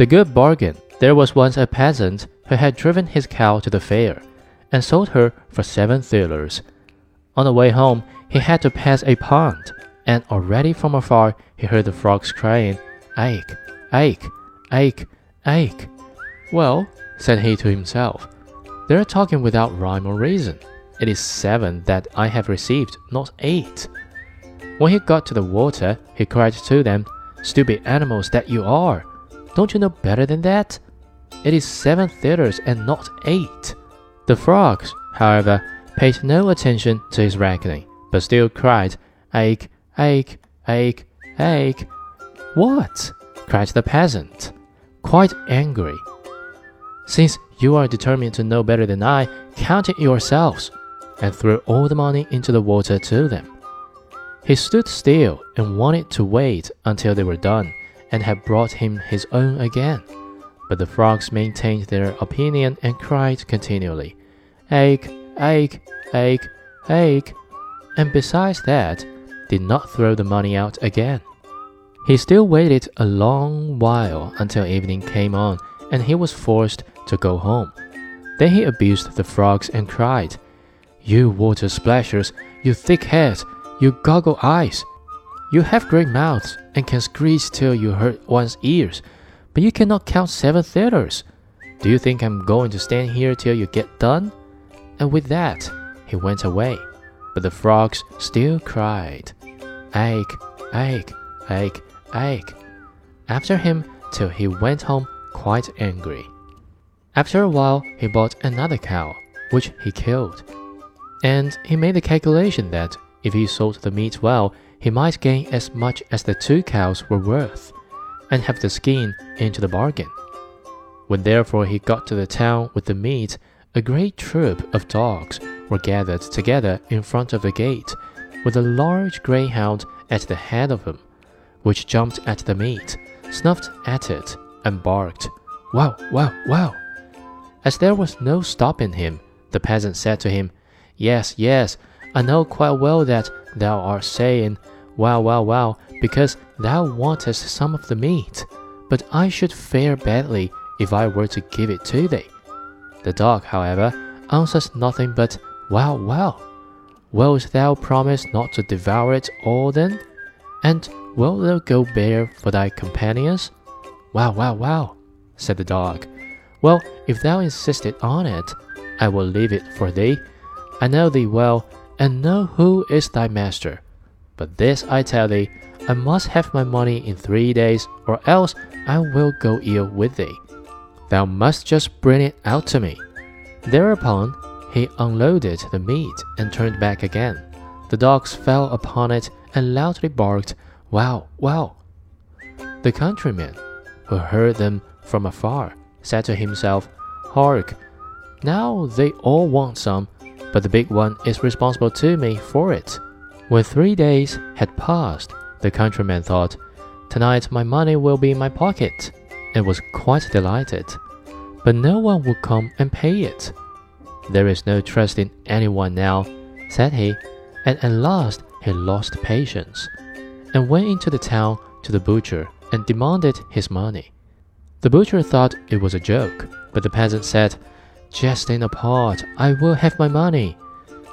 The good bargain. There was once a peasant who had driven his cow to the fair and sold her for seven thalers. On the way home, he had to pass a pond, and already from afar he heard the frogs crying, Ache, ache, ache, ache. Well, said he to himself, they are talking without rhyme or reason. It is seven that I have received, not eight. When he got to the water, he cried to them, Stupid animals that you are! Don't you know better than that? It is seven thalers and not eight. The frogs, however, paid no attention to his reckoning, but still cried, Ache, ache, ache, ache. What? cried the peasant, quite angry. Since you are determined to know better than I, count it yourselves, and threw all the money into the water to them. He stood still and wanted to wait until they were done and had brought him his own again. But the frogs maintained their opinion and cried continually, Ache, ache, ache, ache, and besides that, did not throw the money out again. He still waited a long while until evening came on and he was forced to go home. Then he abused the frogs and cried, You water splashers, you thick heads, you goggle eyes, you have great mouths and can screech till you hurt one's ears, but you cannot count seven thalers. Do you think I'm going to stand here till you get done? And with that, he went away. But the frogs still cried, Ache, ache, ache, ache, after him till he went home quite angry. After a while, he bought another cow, which he killed. And he made the calculation that if he sold the meat well, he might gain as much as the two cows were worth, and have the skin into the bargain. When therefore he got to the town with the meat, a great troop of dogs were gathered together in front of the gate, with a large greyhound at the head of them, which jumped at the meat, snuffed at it, and barked, Wow, wow, wow! As there was no stopping him, the peasant said to him, Yes, yes, I know quite well that thou art saying, Well, well, well, because thou wantest some of the meat, but I should fare badly if I were to give it to thee. The dog, however, answers nothing but, Well, well. Wilt thou promise not to devour it all then? And wilt thou go bare for thy companions? Well, well, well, said the dog. Well, if thou insisted on it, I will leave it for thee. I know thee well, and know who is thy master. But this I tell thee, I must have my money in three days, or else I will go ill with thee. Thou must just bring it out to me. Thereupon he unloaded the meat and turned back again. The dogs fell upon it and loudly barked, Wow, wow! The countryman, who heard them from afar, said to himself, Hark! Now they all want some, but the big one is responsible to me for it. When three days had passed, the countryman thought, Tonight my money will be in my pocket, and was quite delighted. But no one would come and pay it. There is no trust in anyone now, said he, and at last he lost patience, and went into the town to the butcher and demanded his money. The butcher thought it was a joke, but the peasant said, Jesting apart, I will have my money.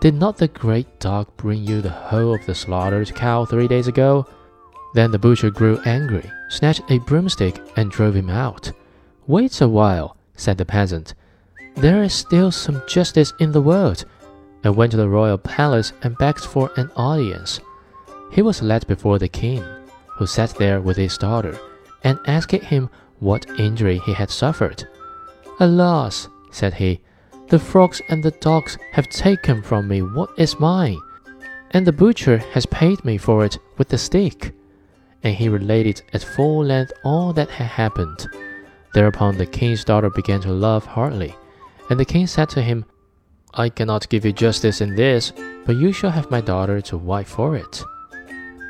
Did not the great dog bring you the whole of the slaughtered cow three days ago? Then the butcher grew angry, snatched a broomstick, and drove him out. Wait a while, said the peasant. There is still some justice in the world, and went to the royal palace and begged for an audience. He was led before the king, who sat there with his daughter, and asked him what injury he had suffered. Alas, said he, the frogs and the dogs have taken from me what is mine, and the butcher has paid me for it with the stick. And he related at full length all that had happened. Thereupon the king's daughter began to laugh heartily, and the king said to him, I cannot give you justice in this, but you shall have my daughter to wife for it.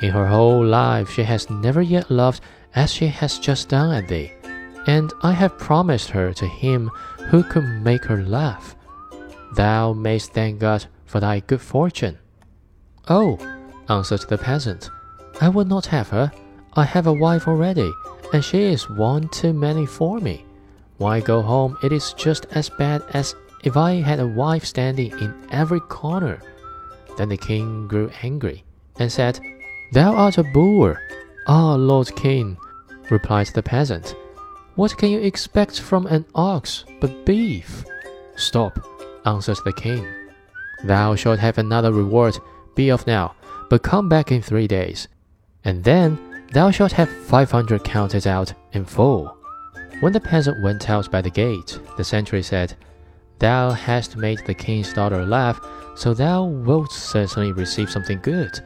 In her whole life she has never yet loved as she has just done at thee, and I have promised her to him who could make her laugh. Thou mayst thank God for thy good fortune. Oh, answered the peasant, I will not have her. I have a wife already, and she is one too many for me. Why go home, it is just as bad as if I had a wife standing in every corner. Then the king grew angry and said, Thou art a boor. Ah, Lord King, replied the peasant, what can you expect from an ox but beef? Stop, answered the king. Thou shalt have another reward. Be off now, but come back in three days, and then thou shalt have five hundred counted out in full. When the peasant went out by the gate, the sentry said, Thou hast made the king's daughter laugh, so thou wilt certainly receive something good.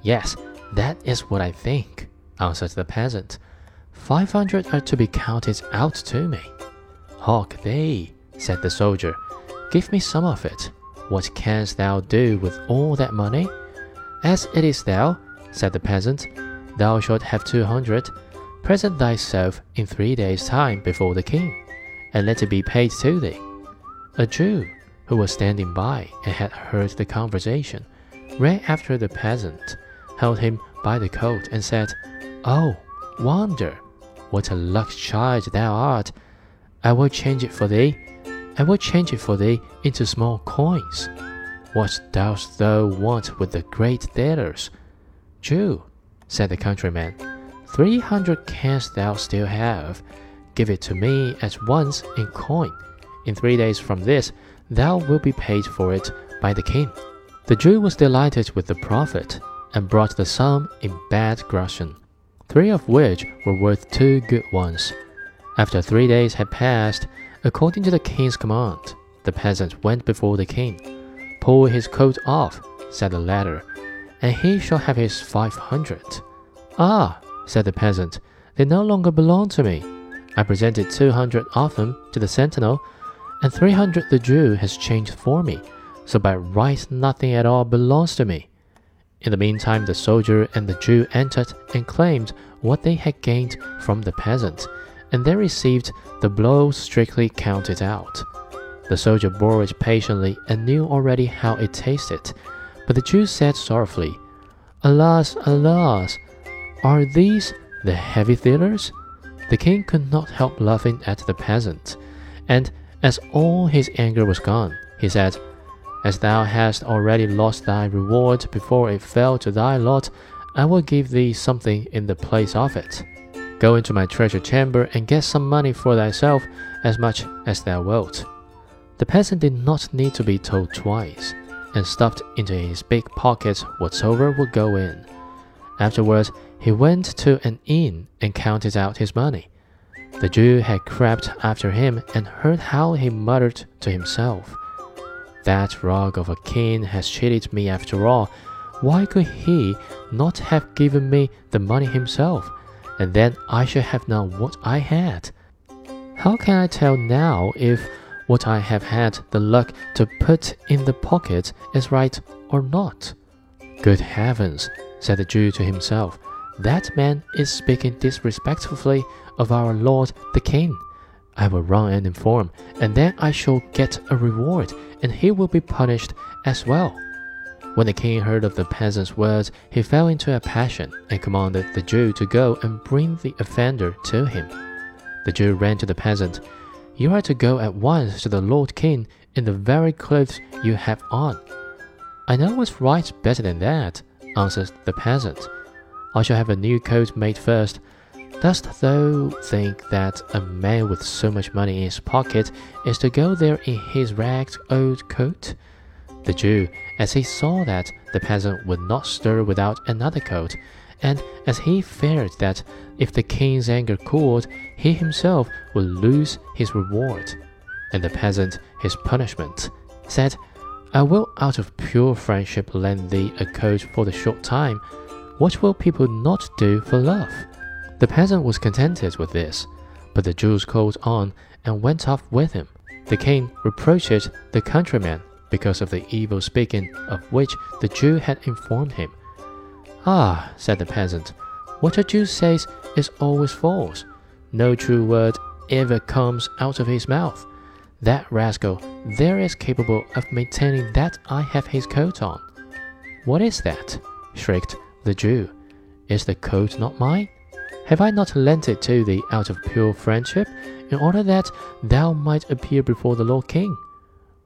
Yes, that is what I think, answered the peasant. Five hundred are to be counted out to me. Hark thee, said the soldier, give me some of it. What canst thou do with all that money? As it is thou, said the peasant, thou shalt have two hundred. Present thyself in three days' time before the king, and let it be paid to thee. A Jew, who was standing by and had heard the conversation, ran after the peasant, held him by the coat, and said, Oh, wonder! What a luck child thou art! I will change it for thee. I will change it for thee into small coins. What dost thou want with the great thalers? Jew, said the countryman, three hundred canst thou still have. Give it to me at once in coin. In three days from this, thou wilt be paid for it by the king. The Jew was delighted with the profit, and brought the sum in bad groschen three of which were worth two good ones. After three days had passed, according to the king's command, the peasant went before the king. Pull his coat off, said the latter, and he shall have his five hundred. Ah, said the peasant, they no longer belong to me. I presented two hundred of them to the sentinel, and three hundred the Jew has changed for me, so by right nothing at all belongs to me. In the meantime, the soldier and the Jew entered and claimed what they had gained from the peasant, and they received the blow strictly counted out. The soldier bore it patiently and knew already how it tasted, but the Jew said sorrowfully, Alas, alas, are these the heavy thalers? The king could not help laughing at the peasant, and as all his anger was gone, he said, as thou hast already lost thy reward before it fell to thy lot, I will give thee something in the place of it. Go into my treasure chamber and get some money for thyself, as much as thou wilt. The peasant did not need to be told twice, and stuffed into his big pocket whatsoever would go in. Afterwards, he went to an inn and counted out his money. The Jew had crept after him and heard how he muttered to himself. That rogue of a king has cheated me after all. Why could he not have given me the money himself, and then I should have known what I had? How can I tell now if what I have had the luck to put in the pocket is right or not? Good heavens, said the Jew to himself, that man is speaking disrespectfully of our Lord the King. I will run and inform, and then I shall get a reward, and he will be punished as well. When the king heard of the peasant's words, he fell into a passion and commanded the Jew to go and bring the offender to him. The Jew ran to the peasant. You are to go at once to the Lord King in the very clothes you have on. I know what's right better than that, answered the peasant. I shall have a new coat made first, Dost thou think that a man with so much money in his pocket is to go there in his ragged old coat? The Jew, as he saw that the peasant would not stir without another coat, and as he feared that if the king's anger cooled, he himself would lose his reward, and the peasant his punishment, said, I will out of pure friendship lend thee a coat for the short time. What will people not do for love? The peasant was contented with this, but the Jews called on and went off with him. The king reproached the countryman because of the evil speaking of which the Jew had informed him. Ah, said the peasant, what a Jew says is always false. No true word ever comes out of his mouth. That rascal there is capable of maintaining that I have his coat on. What is that? shrieked the Jew. Is the coat not mine? Have I not lent it to thee out of pure friendship, in order that thou might appear before the Lord King?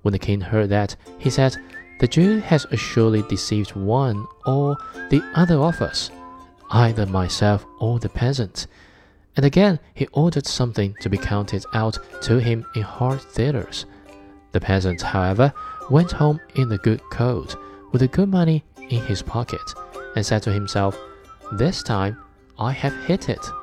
When the king heard that, he said, The Jew has assuredly deceived one or the other of us, either myself or the peasant. And again he ordered something to be counted out to him in hard thalers. The peasant, however, went home in the good coat, with the good money in his pocket, and said to himself, This time I have hit it.